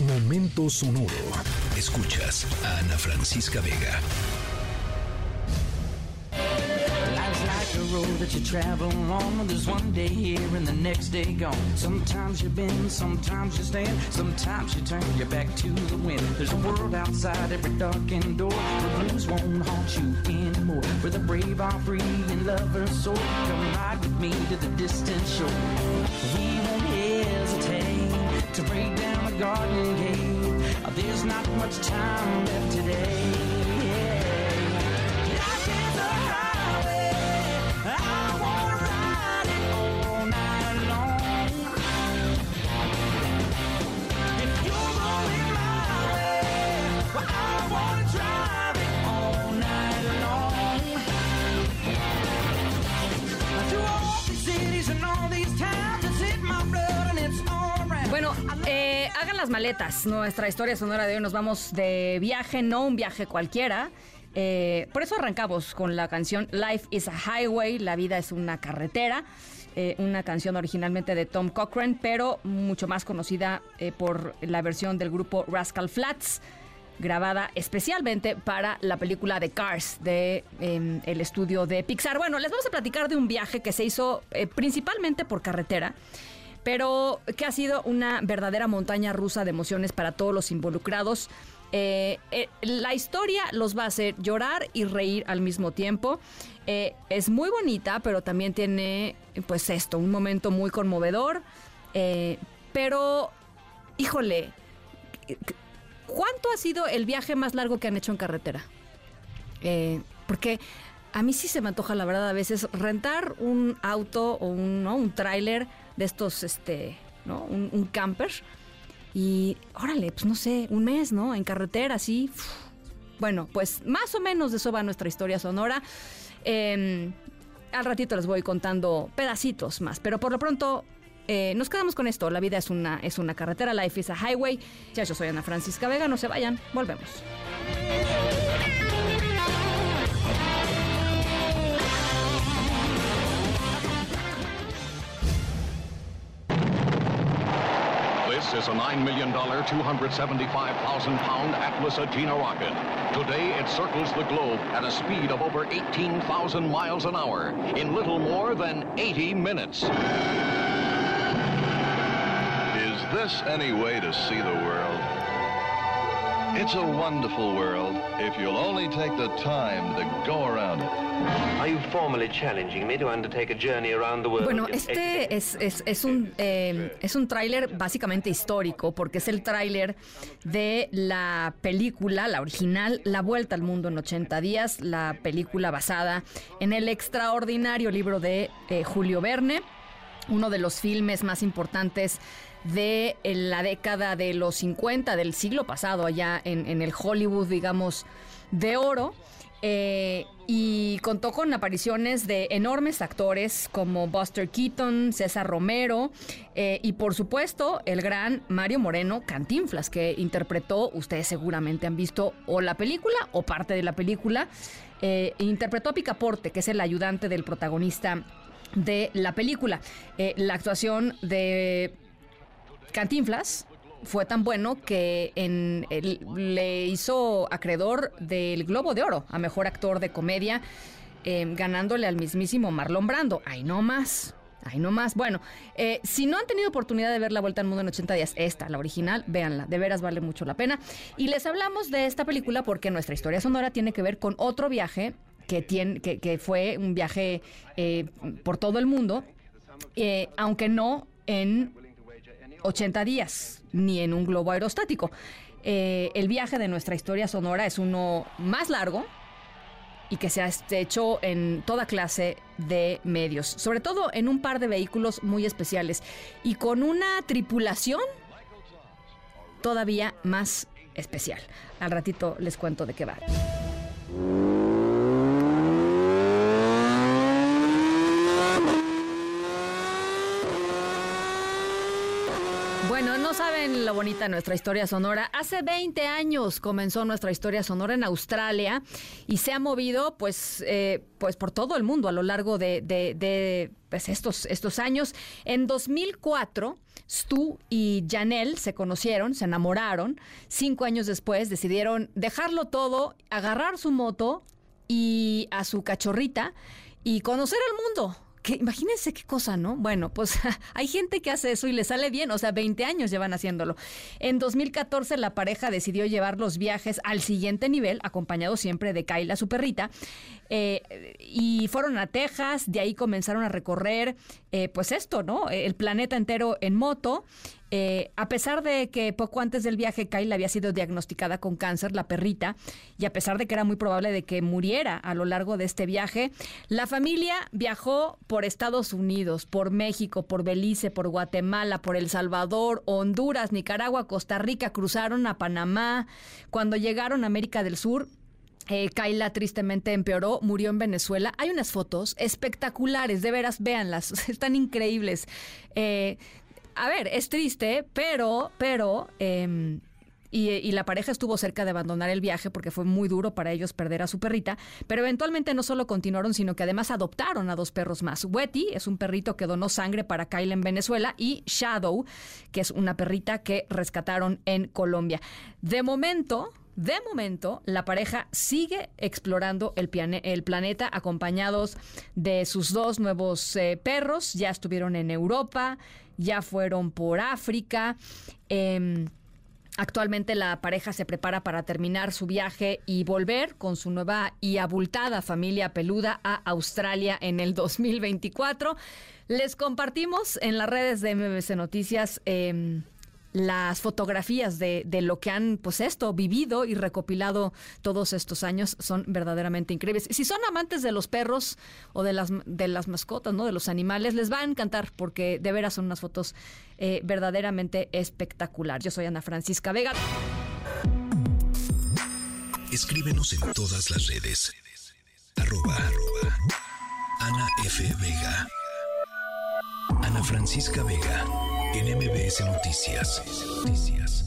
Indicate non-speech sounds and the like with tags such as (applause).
Momento sonoro. Escuchas a Ana Francisca Vega. the road that you travel on. There's one day here and the next day gone. Sometimes you bend, sometimes you stand, sometimes you turn your back to the wind. There's a world outside every darkened door. The blues won't haunt you anymore. Where the brave are free and lovers soar. Come ride with me to the distant shore. We not much time left today. Maletas. Nuestra historia sonora de hoy nos vamos de viaje, no un viaje cualquiera. Eh, por eso arrancamos con la canción Life is a Highway, la vida es una carretera. Eh, una canción originalmente de Tom Cochrane, pero mucho más conocida por la versión del grupo Rascal Flats, grabada especialmente para la película de Cars de em, el estudio de Pixar. Bueno, les vamos a platicar de un viaje que se hizo principalmente por carretera pero que ha sido una verdadera montaña rusa de emociones para todos los involucrados. Eh, eh, la historia los va a hacer llorar y reír al mismo tiempo. Eh, es muy bonita, pero también tiene, pues esto, un momento muy conmovedor. pero, híjole, ¿cuánto ha sido el viaje más largo que han hecho en carretera? porque a mí sí se me antoja, la verdad, a veces rentar un auto o un, ¿no? un tráiler de estos, este. Un, camper. Y órale, pues no sé, un mes, ¿no? En carretera, así. Bueno, pues más o menos de eso va nuestra historia sonora. Em, al ratito les voy contando pedacitos más, pero por lo pronto eh, nos quedamos con esto. La vida es una, es una carretera, life is a highway. Ya yo soy Ana Francisca Vega, no se vayan, volvemos. Is a $9 million, 275,000 pound Atlas Agena rocket. Today, it circles the globe at a speed of over 18,000 miles an hour in little more than 80 minutes. Is this any way to see the world? It's a wonderful world if you'll only take the time to go around it. Are you formally challenging me to undertake a journey around the world? Bueno, este es, es, es un, eh, es un tráiler básicamente histórico porque es el tráiler de la película, la original, La Vuelta al Mundo en 80 días, la película basada en el extraordinario libro de eh, Julio Verne, uno de los filmes más importantes de la década de los 50 del siglo pasado, allá en, el Hollywood, digamos, de oro. Eh, y contó con apariciones de enormes actores como Buster Keaton, César Romero eh, y por supuesto el gran Mario Moreno Cantinflas que interpretó, ustedes seguramente han visto o la película o parte de la película, eh, interpretó a Picaporte que es el ayudante del protagonista de la película. la actuación de Cantinflas fue tan bueno que le hizo acreedor del Globo de Oro a Mejor Actor de Comedia, em, ganándole al mismísimo Marlon Brando. Ahí no más. Ahí no más. Bueno, eh, si no han tenido oportunidad de ver La Vuelta al Mundo en 80 días, esta, la original, véanla, de veras vale mucho la pena. Y les hablamos de esta película porque nuestra historia sonora tiene que ver con otro viaje que, fue un viaje eh, por todo el mundo, eh, aunque no en 80 días, ni en un globo aerostático. Eh, el viaje de nuestra historia sonora es uno más largo y que se ha hecho en toda clase de medios, sobre todo en un par de vehículos muy especiales y con una tripulación todavía más especial. Al ratito les cuento de qué va. Saben lo bonita nuestra historia sonora. Hace 20 años comenzó nuestra historia sonora en Australia y se ha movido pues, eh, pues por todo el mundo a lo largo de, de, pues, estos, estos años. En 2004, Stu y Janelle se conocieron, se enamoraron. Cinco años después decidieron dejarlo todo, agarrar su moto y a su cachorrita y conocer el mundo imagínense qué cosa, ¿no? Bueno, pues (laughs) hay gente que hace eso y le sale bien, o sea, 20 años llevan haciéndolo. En 2014 la pareja decidió llevar los viajes al siguiente nivel, acompañado siempre de Kyla, su perrita, eh, y fueron a Texas, de ahí comenzaron a recorrer, eh, pues esto, ¿no? El planeta entero en moto. Eh, a pesar de que poco antes del viaje Kyle había sido diagnosticada con cáncer, la perrita, y a pesar de que era muy probable de que muriera a lo largo de este viaje, la familia viajó por Estados Unidos, por México, por Belice, por Guatemala, por El Salvador, Honduras, Nicaragua, Costa Rica, cruzaron a Panamá. Cuando llegaron a América del Sur, eh, Kaila tristemente empeoró, murió en Venezuela. Hay unas fotos espectaculares, de veras, véanlas, (laughs) están increíbles. Eh, a ver, es triste, pero, pero, em, y, la pareja estuvo cerca de abandonar el viaje porque fue muy duro para ellos perder a su perrita, pero eventualmente no solo continuaron, sino que además adoptaron a dos perros más. Wetty es un perrito que donó sangre para Kyle en Venezuela y Shadow, que es una perrita que rescataron en Colombia. De momento, de momento, la pareja sigue explorando el, planeta acompañados de sus dos nuevos eh, perros. Ya estuvieron en Europa, ya fueron por África. Em, actualmente la pareja se prepara para terminar su viaje y volver con su nueva y abultada familia peluda a Australia en el 2024. Les compartimos en las redes de MBC Noticias. Em, las fotografías de, de, lo que han, pues esto, vivido y recopilado todos estos años son verdaderamente increíbles. Si son amantes de los perros o de las, de las mascotas, ¿no? De los animales, les va a encantar porque de veras son unas fotos eh, verdaderamente espectacular. Yo soy Ana Francisca Vega. Escríbenos en todas las redes. Arroba, Ana F. Vega. Ana Francisca Vega en. Noticias.